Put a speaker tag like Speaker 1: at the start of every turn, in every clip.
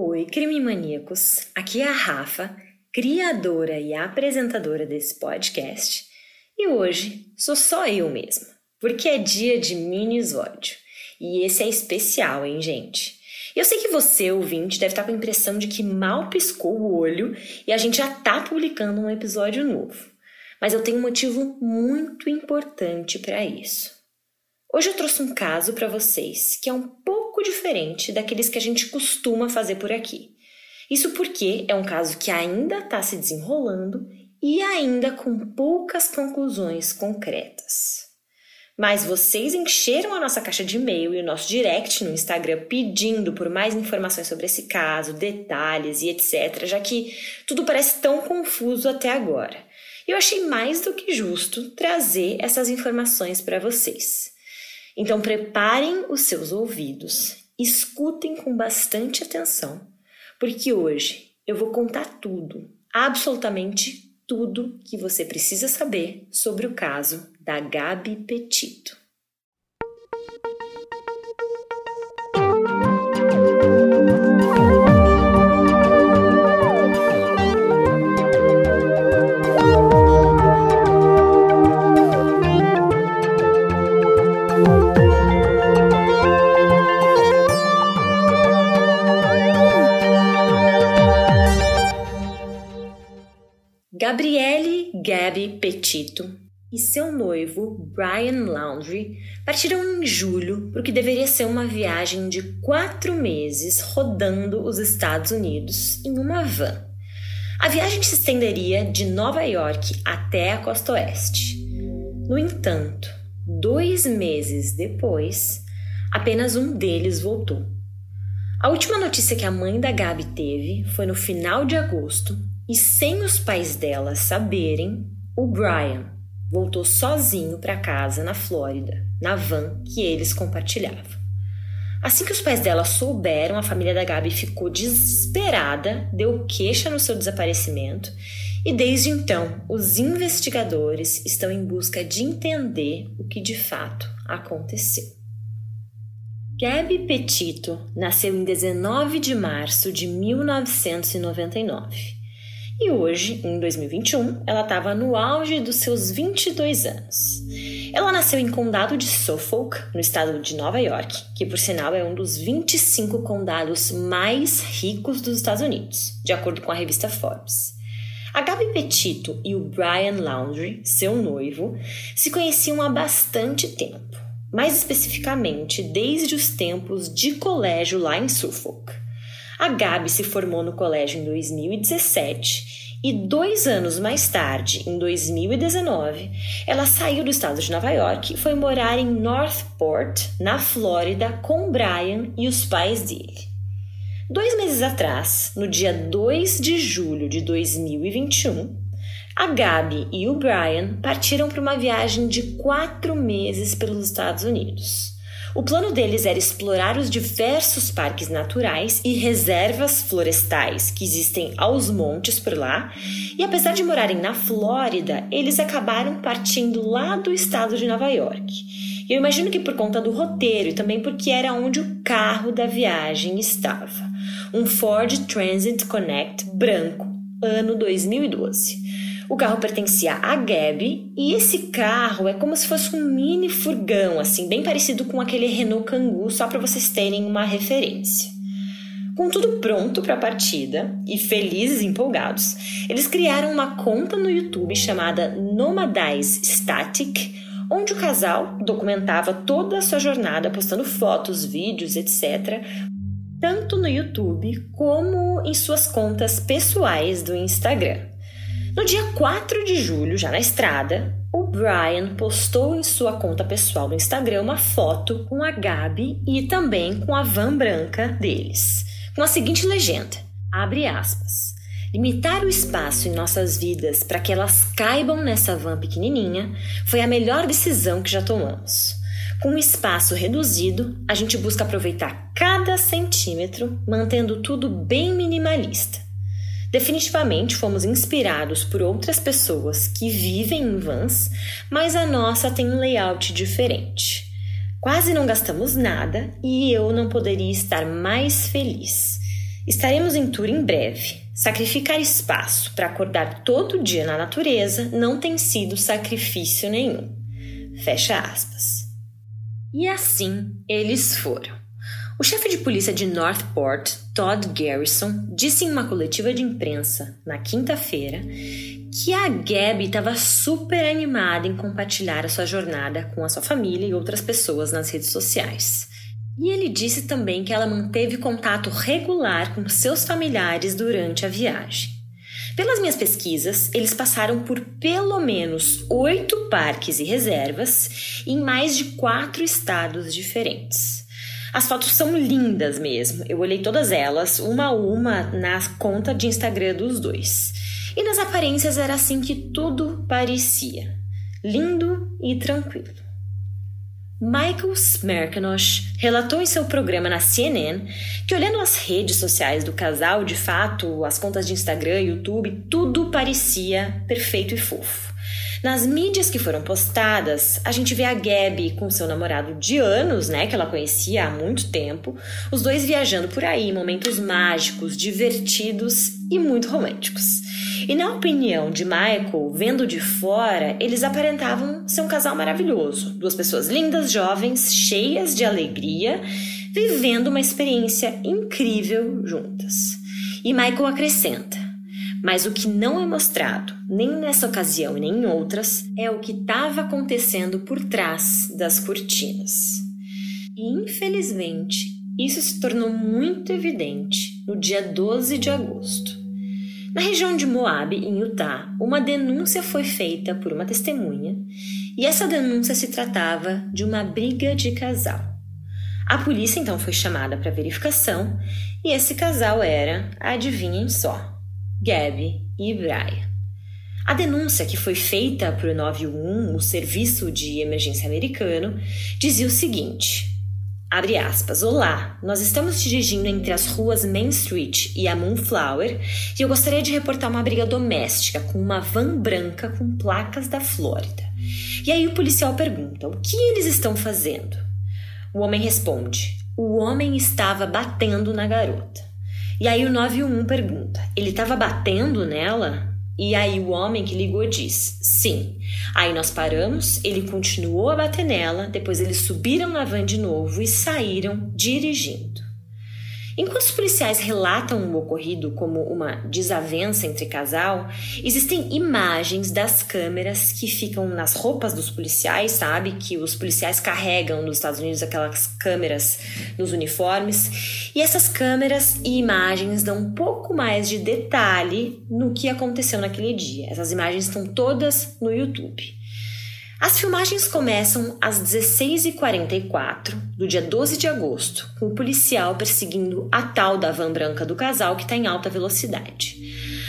Speaker 1: Oi, crime maníacos. Aqui é a Rafa, criadora e apresentadora desse podcast. E hoje sou só eu mesma, porque é dia de minisódio. E esse é especial, hein, gente? Eu sei que você, ouvinte, deve estar com a impressão de que mal piscou o olho e a gente já tá publicando um episódio novo. Mas eu tenho um motivo muito importante para isso. Hoje eu trouxe um caso para vocês que é um pouco diferente daqueles que a gente costuma fazer por aqui. Isso porque é um caso que ainda está se desenrolando e ainda com poucas conclusões concretas. Mas vocês encheram a nossa caixa de e-mail e o nosso direct no Instagram pedindo por mais informações sobre esse caso, detalhes e etc., já que tudo parece tão confuso até agora. Eu achei mais do que justo trazer essas informações para vocês. Então preparem os seus ouvidos, escutem com bastante atenção, porque hoje eu vou contar tudo, absolutamente tudo que você precisa saber sobre o caso da Gabi Petito. Petito e seu noivo, Brian Laundrie, partiram em julho para o que deveria ser uma viagem de quatro meses rodando os Estados Unidos em uma van. A viagem se estenderia de Nova York até a costa oeste. No entanto, dois meses depois, apenas um deles voltou. A última notícia que a mãe da Gabi teve foi no final de agosto, e sem os pais dela saberem, o Brian voltou sozinho para casa na Flórida, na van que eles compartilhavam. Assim que os pais dela souberam, a família da Gabi ficou desesperada, deu queixa no seu desaparecimento e desde então os investigadores estão em busca de entender o que de fato aconteceu. Gabi Petito nasceu em 19 de março de 1999 e hoje, em 2021, ela estava no auge dos seus 22 anos. Ela nasceu em condado de Suffolk, no estado de Nova York, que por sinal é um dos 25 condados mais ricos dos Estados Unidos, de acordo com a revista Forbes. A Gabi Petito e o Brian Laundrie, seu noivo, se conheciam há bastante tempo, mais especificamente desde os tempos de colégio lá em Suffolk. A Gabi se formou no colégio em 2017 e dois anos mais tarde, em 2019, ela saiu do estado de Nova York e foi morar em Northport, na Flórida, com Brian e os pais dele. Dois meses atrás, no dia 2 de julho de 2021, a Gabi e o Brian partiram para uma viagem de quatro meses pelos Estados Unidos. O plano deles era explorar os diversos parques naturais e reservas florestais que existem aos montes por lá, e apesar de morarem na Flórida, eles acabaram partindo lá do estado de Nova York. Eu imagino que por conta do roteiro e também porque era onde o carro da viagem estava. Um Ford Transit Connect branco, ano 2012. O carro pertencia a Gabi e esse carro é como se fosse um mini furgão, assim, bem parecido com aquele Renault Kangoo, só para vocês terem uma referência. Com tudo pronto para a partida e felizes e empolgados, eles criaram uma conta no YouTube chamada Nomadize Static, onde o casal documentava toda a sua jornada, postando fotos, vídeos, etc., tanto no YouTube como em suas contas pessoais do Instagram. No dia 4 de julho, já na estrada, o Brian postou em sua conta pessoal no Instagram uma foto com a Gabi e também com a van branca deles, com a seguinte legenda: abre aspas. Limitar o espaço em nossas vidas para que elas caibam nessa van pequenininha foi a melhor decisão que já tomamos. Com um espaço reduzido, a gente busca aproveitar cada centímetro, mantendo tudo bem minimalista. Definitivamente fomos inspirados por outras pessoas que vivem em vans, mas a nossa tem um layout diferente. Quase não gastamos nada e eu não poderia estar mais feliz. Estaremos em tour em breve. Sacrificar espaço para acordar todo dia na natureza não tem sido sacrifício nenhum. Fecha aspas. E assim eles foram. O chefe de polícia de Northport, Todd Garrison, disse em uma coletiva de imprensa na quinta-feira que a Gabby estava super animada em compartilhar a sua jornada com a sua família e outras pessoas nas redes sociais. E ele disse também que ela manteve contato regular com seus familiares durante a viagem. Pelas minhas pesquisas, eles passaram por pelo menos oito parques e reservas em mais de quatro estados diferentes. As fotos são lindas mesmo. Eu olhei todas elas, uma a uma, na conta de Instagram dos dois. E nas aparências era assim que tudo parecia: lindo e tranquilo. Michael Smerkanosh relatou em seu programa na CNN que, olhando as redes sociais do casal, de fato, as contas de Instagram, YouTube, tudo parecia perfeito e fofo. Nas mídias que foram postadas, a gente vê a Gabby com seu namorado de anos, né, que ela conhecia há muito tempo, os dois viajando por aí, momentos mágicos, divertidos e muito românticos. E na opinião de Michael, vendo de fora, eles aparentavam ser um casal maravilhoso. Duas pessoas lindas, jovens, cheias de alegria, vivendo uma experiência incrível juntas. E Michael acrescenta: mas o que não é mostrado, nem nessa ocasião e nem em outras, é o que estava acontecendo por trás das cortinas. E infelizmente, isso se tornou muito evidente no dia 12 de agosto. Na região de Moab, em Utah, uma denúncia foi feita por uma testemunha e essa denúncia se tratava de uma briga de casal. A polícia então foi chamada para verificação e esse casal era, adivinhem só, Gabby e Brian. A denúncia que foi feita para o 911, o Serviço de Emergência Americano, dizia o seguinte: Abre aspas. Olá, nós estamos dirigindo entre as ruas Main Street e a Moonflower e eu gostaria de reportar uma briga doméstica com uma van branca com placas da Flórida. E aí o policial pergunta: o que eles estão fazendo? O homem responde: o homem estava batendo na garota. E aí o 911 pergunta: ele estava batendo nela? E aí o homem que ligou diz: sim. Aí nós paramos, ele continuou a bater nela, depois eles subiram na van de novo e saíram dirigindo. Enquanto os policiais relatam o ocorrido como uma desavença entre casal, existem imagens das câmeras que ficam nas roupas dos policiais, sabe? Que os policiais carregam nos Estados Unidos aquelas câmeras nos uniformes. E essas câmeras e imagens dão um pouco mais de detalhe no que aconteceu naquele dia. Essas imagens estão todas no YouTube. As filmagens começam às 16h44 do dia 12 de agosto, com o policial perseguindo a tal da van branca do casal que está em alta velocidade.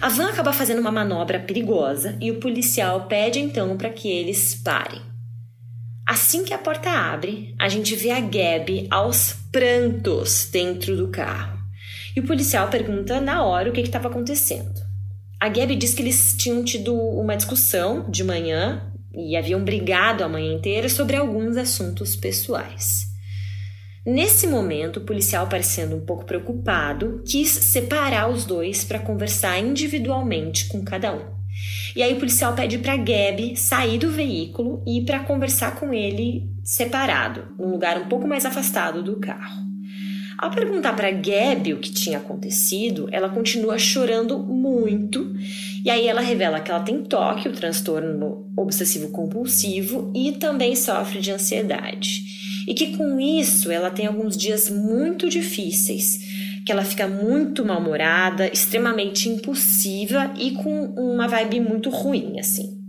Speaker 1: A van acaba fazendo uma manobra perigosa e o policial pede então para que eles parem. Assim que a porta abre, a gente vê a Gabby aos prantos dentro do carro. E o policial pergunta na hora o que estava acontecendo. A Gabby diz que eles tinham tido uma discussão de manhã e haviam brigado a manhã inteira sobre alguns assuntos pessoais. Nesse momento, o policial, parecendo um pouco preocupado, quis separar os dois para conversar individualmente com cada um. E aí o policial pede para Gabi sair do veículo e ir para conversar com ele separado, num lugar um pouco mais afastado do carro. Ao perguntar para Gabi o que tinha acontecido, ela continua chorando muito e aí ela revela que ela tem toque, o transtorno obsessivo compulsivo e também sofre de ansiedade. E que com isso ela tem alguns dias muito difíceis, que ela fica muito mal-humorada, extremamente impulsiva e com uma vibe muito ruim, assim.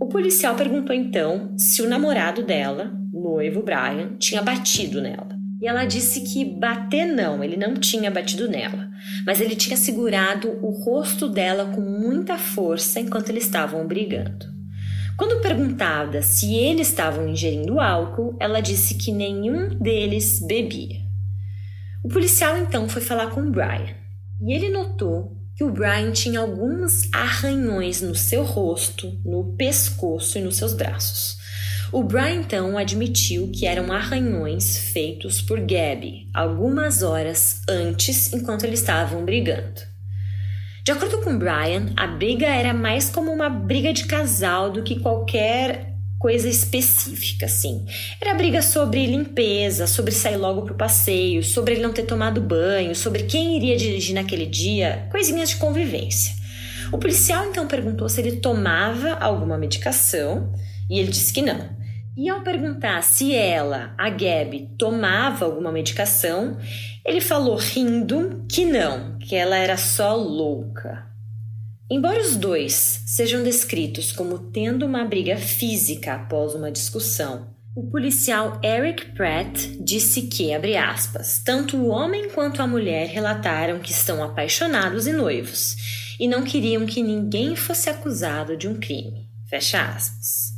Speaker 1: O policial perguntou então se o namorado dela, noivo Brian, tinha batido nela. E ela disse que bater não, ele não tinha batido nela, mas ele tinha segurado o rosto dela com muita força enquanto eles estavam brigando. Quando perguntada se eles estavam ingerindo álcool, ela disse que nenhum deles bebia. O policial então foi falar com o Brian e ele notou que o Brian tinha alguns arranhões no seu rosto, no pescoço e nos seus braços. O Brian então admitiu que eram arranhões feitos por Gabby algumas horas antes, enquanto eles estavam brigando. De acordo com Brian, a briga era mais como uma briga de casal do que qualquer coisa específica, assim. Era briga sobre limpeza, sobre sair logo pro passeio, sobre ele não ter tomado banho, sobre quem iria dirigir naquele dia, coisinhas de convivência. O policial então perguntou se ele tomava alguma medicação e ele disse que não. E ao perguntar se ela, a Gabi, tomava alguma medicação, ele falou rindo que não, que ela era só louca. Embora os dois sejam descritos como tendo uma briga física após uma discussão, o policial Eric Pratt disse que, abre aspas, tanto o homem quanto a mulher relataram que estão apaixonados e noivos e não queriam que ninguém fosse acusado de um crime. Fecha aspas.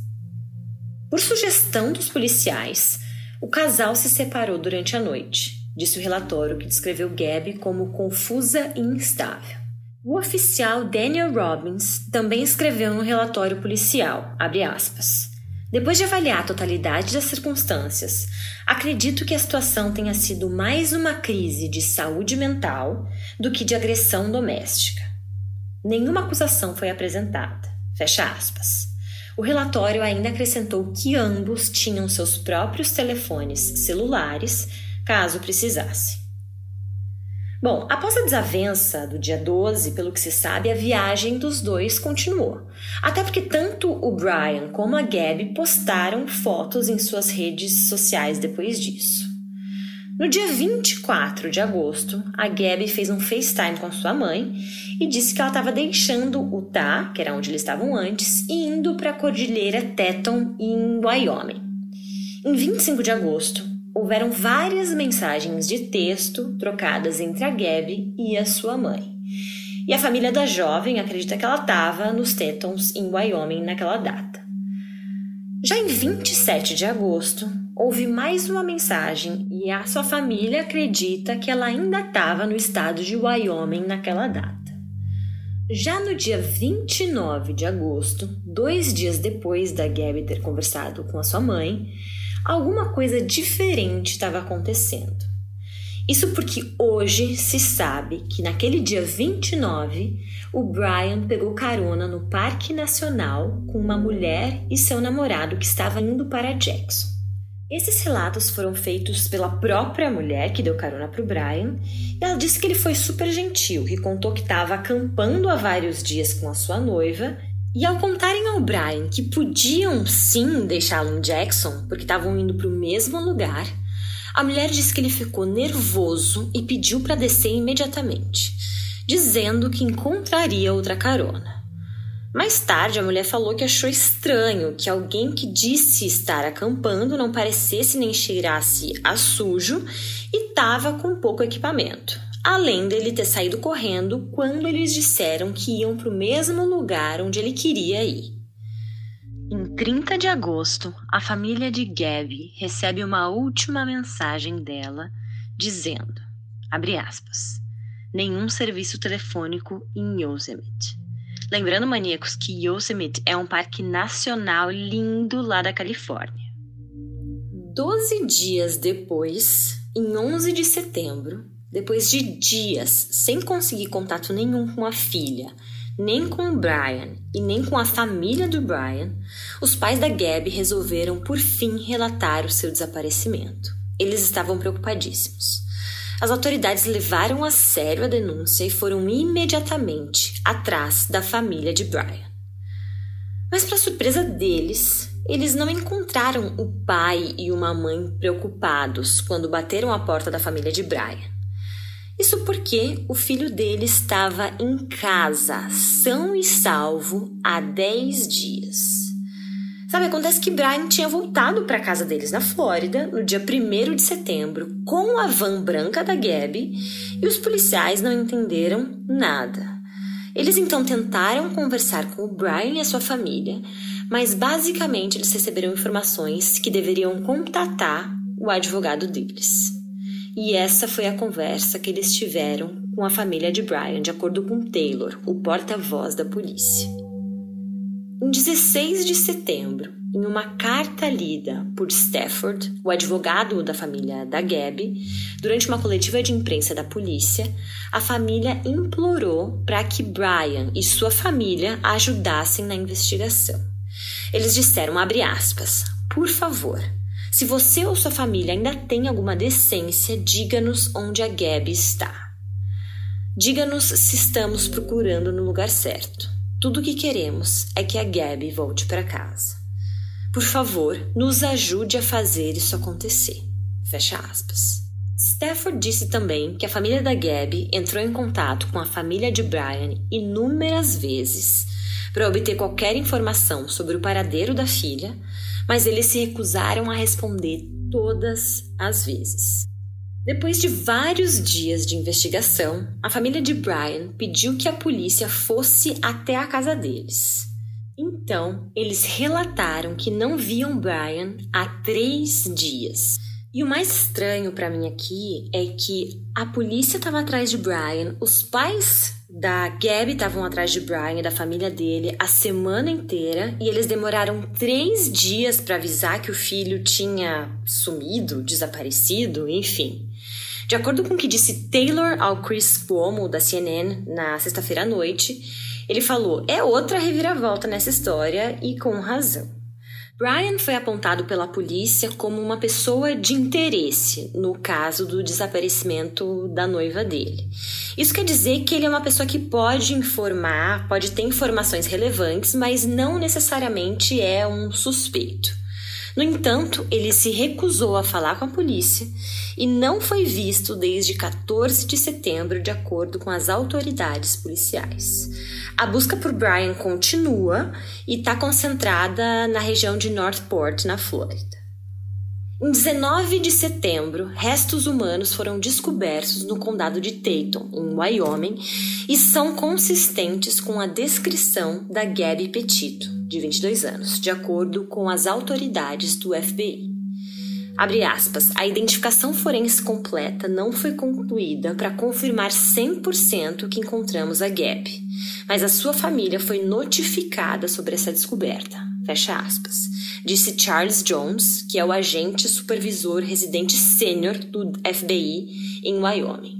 Speaker 1: Por sugestão dos policiais, o casal se separou durante a noite, disse o relatório que descreveu Gabby como confusa e instável. O oficial Daniel Robbins também escreveu no relatório policial, aspas, depois de avaliar a totalidade das circunstâncias, acredito que a situação tenha sido mais uma crise de saúde mental do que de agressão doméstica. Nenhuma acusação foi apresentada. Fecha aspas. O relatório ainda acrescentou que ambos tinham seus próprios telefones celulares, caso precisasse. Bom, após a desavença do dia 12, pelo que se sabe, a viagem dos dois continuou. Até porque tanto o Brian como a Gabby postaram fotos em suas redes sociais depois disso. No dia 24 de agosto, a Gabby fez um FaceTime com sua mãe e disse que ela estava deixando Utah, que era onde eles estavam antes, e indo para a Cordilheira Teton, em Wyoming. Em 25 de agosto, houveram várias mensagens de texto trocadas entre a Gabby e a sua mãe. E a família da jovem acredita que ela estava nos Tetons, em Wyoming, naquela data. Já em 27 de agosto, houve mais uma mensagem e a sua família acredita que ela ainda estava no estado de Wyoming naquela data. Já no dia 29 de agosto, dois dias depois da Gabby ter conversado com a sua mãe, alguma coisa diferente estava acontecendo. Isso porque hoje se sabe que naquele dia 29, o Brian pegou carona no Parque Nacional com uma mulher e seu namorado que estava indo para Jackson. Esses relatos foram feitos pela própria mulher que deu carona para o Brian, e ela disse que ele foi super gentil, que contou que estava acampando há vários dias com a sua noiva, e ao contarem ao Brian que podiam sim deixá-lo em Jackson, porque estavam indo para o mesmo lugar, a mulher disse que ele ficou nervoso e pediu para descer imediatamente, dizendo que encontraria outra carona. Mais tarde, a mulher falou que achou estranho que alguém que disse estar acampando não parecesse nem cheirasse a sujo e estava com pouco equipamento, além dele ter saído correndo quando eles disseram que iam para o mesmo lugar onde ele queria ir. Em 30 de agosto, a família de Gabby recebe uma última mensagem dela dizendo, abre aspas, nenhum serviço telefônico em Yosemite. Lembrando, maníacos, que Yosemite é um parque nacional lindo lá da Califórnia. Doze dias depois, em 11 de setembro, depois de dias sem conseguir contato nenhum com a filha, nem com o Brian e nem com a família do Brian, os pais da Gabby resolveram por fim relatar o seu desaparecimento. Eles estavam preocupadíssimos. As autoridades levaram a sério a denúncia e foram imediatamente atrás da família de Brian. Mas, para surpresa deles, eles não encontraram o pai e uma mãe preocupados quando bateram a porta da família de Brian. Isso porque o filho dele estava em casa, são e salvo, há 10 dias. Sabe, acontece que Brian tinha voltado para casa deles na Flórida no dia 1 de setembro com a van branca da Gabby e os policiais não entenderam nada. Eles então tentaram conversar com o Brian e a sua família, mas basicamente eles receberam informações que deveriam contatar o advogado deles. E essa foi a conversa que eles tiveram com a família de Brian, de acordo com Taylor, o porta-voz da polícia. Em 16 de setembro, em uma carta lida por Stafford, o advogado da família da Gabby, durante uma coletiva de imprensa da polícia, a família implorou para que Brian e sua família ajudassem na investigação. Eles disseram, aspas, por favor, se você ou sua família ainda tem alguma decência, diga-nos onde a Gabby está. Diga-nos se estamos procurando no lugar certo. Tudo o que queremos é que a Gabby volte para casa. Por favor, nos ajude a fazer isso acontecer. Fecha aspas. Stafford disse também que a família da Gabby entrou em contato com a família de Brian inúmeras vezes para obter qualquer informação sobre o paradeiro da filha, mas eles se recusaram a responder todas as vezes. Depois de vários dias de investigação, a família de Brian pediu que a polícia fosse até a casa deles. Então, eles relataram que não viam Brian há três dias. E o mais estranho para mim aqui é que a polícia estava atrás de Brian, os pais da Gabby estavam atrás de Brian e da família dele a semana inteira e eles demoraram três dias para avisar que o filho tinha sumido, desaparecido, enfim. De acordo com o que disse Taylor ao Chris Cuomo da CNN na sexta-feira à noite, ele falou: é outra reviravolta nessa história e com razão. Brian foi apontado pela polícia como uma pessoa de interesse no caso do desaparecimento da noiva dele. Isso quer dizer que ele é uma pessoa que pode informar, pode ter informações relevantes, mas não necessariamente é um suspeito. No entanto, ele se recusou a falar com a polícia e não foi visto desde 14 de setembro, de acordo com as autoridades policiais. A busca por Brian continua e está concentrada na região de Northport, na Flórida. Em 19 de setembro, restos humanos foram descobertos no condado de Tatum, em Wyoming, e são consistentes com a descrição da Gabby Petito, de 22 anos, de acordo com as autoridades do FBI. Abre aspas, a identificação forense completa não foi concluída para confirmar 100% que encontramos a Gabby, mas a sua família foi notificada sobre essa descoberta. Fecha aspas. Disse Charles Jones, que é o agente supervisor residente sênior do FBI em Wyoming.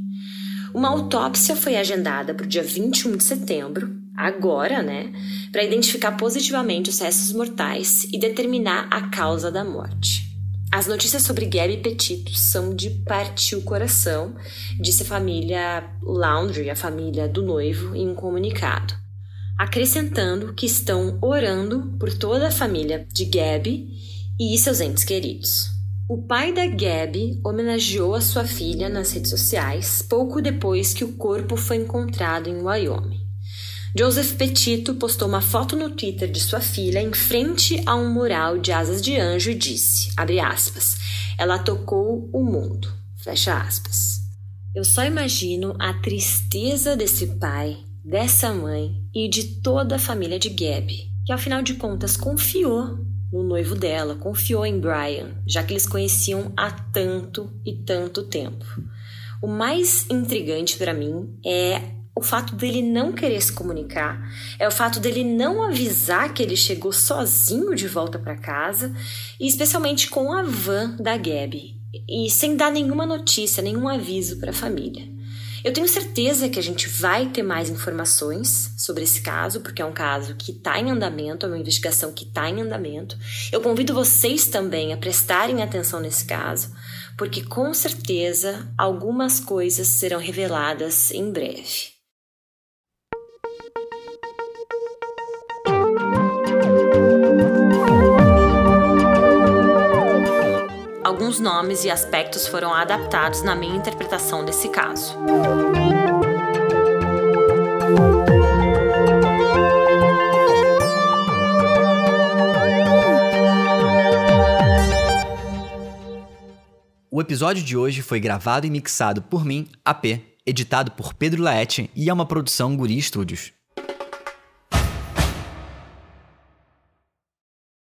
Speaker 1: Uma autópsia foi agendada para o dia 21 de setembro, agora, né, para identificar positivamente os restos mortais e determinar a causa da morte. As notícias sobre Gabby Petito são de partir o coração, disse a família Laundry, a família do noivo, em um comunicado, acrescentando que estão orando por toda a família de Gabby e seus entes queridos. O pai da Gabby homenageou a sua filha nas redes sociais pouco depois que o corpo foi encontrado em Wyoming. Joseph Petito postou uma foto no Twitter de sua filha em frente a um mural de asas de anjo e disse, aspas, ela tocou o mundo, fecha aspas. Eu só imagino a tristeza desse pai, dessa mãe e de toda a família de Gabby, que ao final de contas confiou no noivo dela, confiou em Brian, já que eles conheciam há tanto e tanto tempo. O mais intrigante para mim é o fato dele não querer se comunicar, é o fato dele não avisar que ele chegou sozinho de volta para casa, e especialmente com a van da Gabi, e sem dar nenhuma notícia, nenhum aviso para a família. Eu tenho certeza que a gente vai ter mais informações sobre esse caso, porque é um caso que está em andamento, é uma investigação que está em andamento. Eu convido vocês também a prestarem atenção nesse caso, porque com certeza algumas coisas serão reveladas em breve. Alguns nomes e aspectos foram adaptados na minha interpretação desse caso.
Speaker 2: O episódio de hoje foi gravado e mixado por mim, AP, editado por Pedro Laete e é uma produção Guri Studios.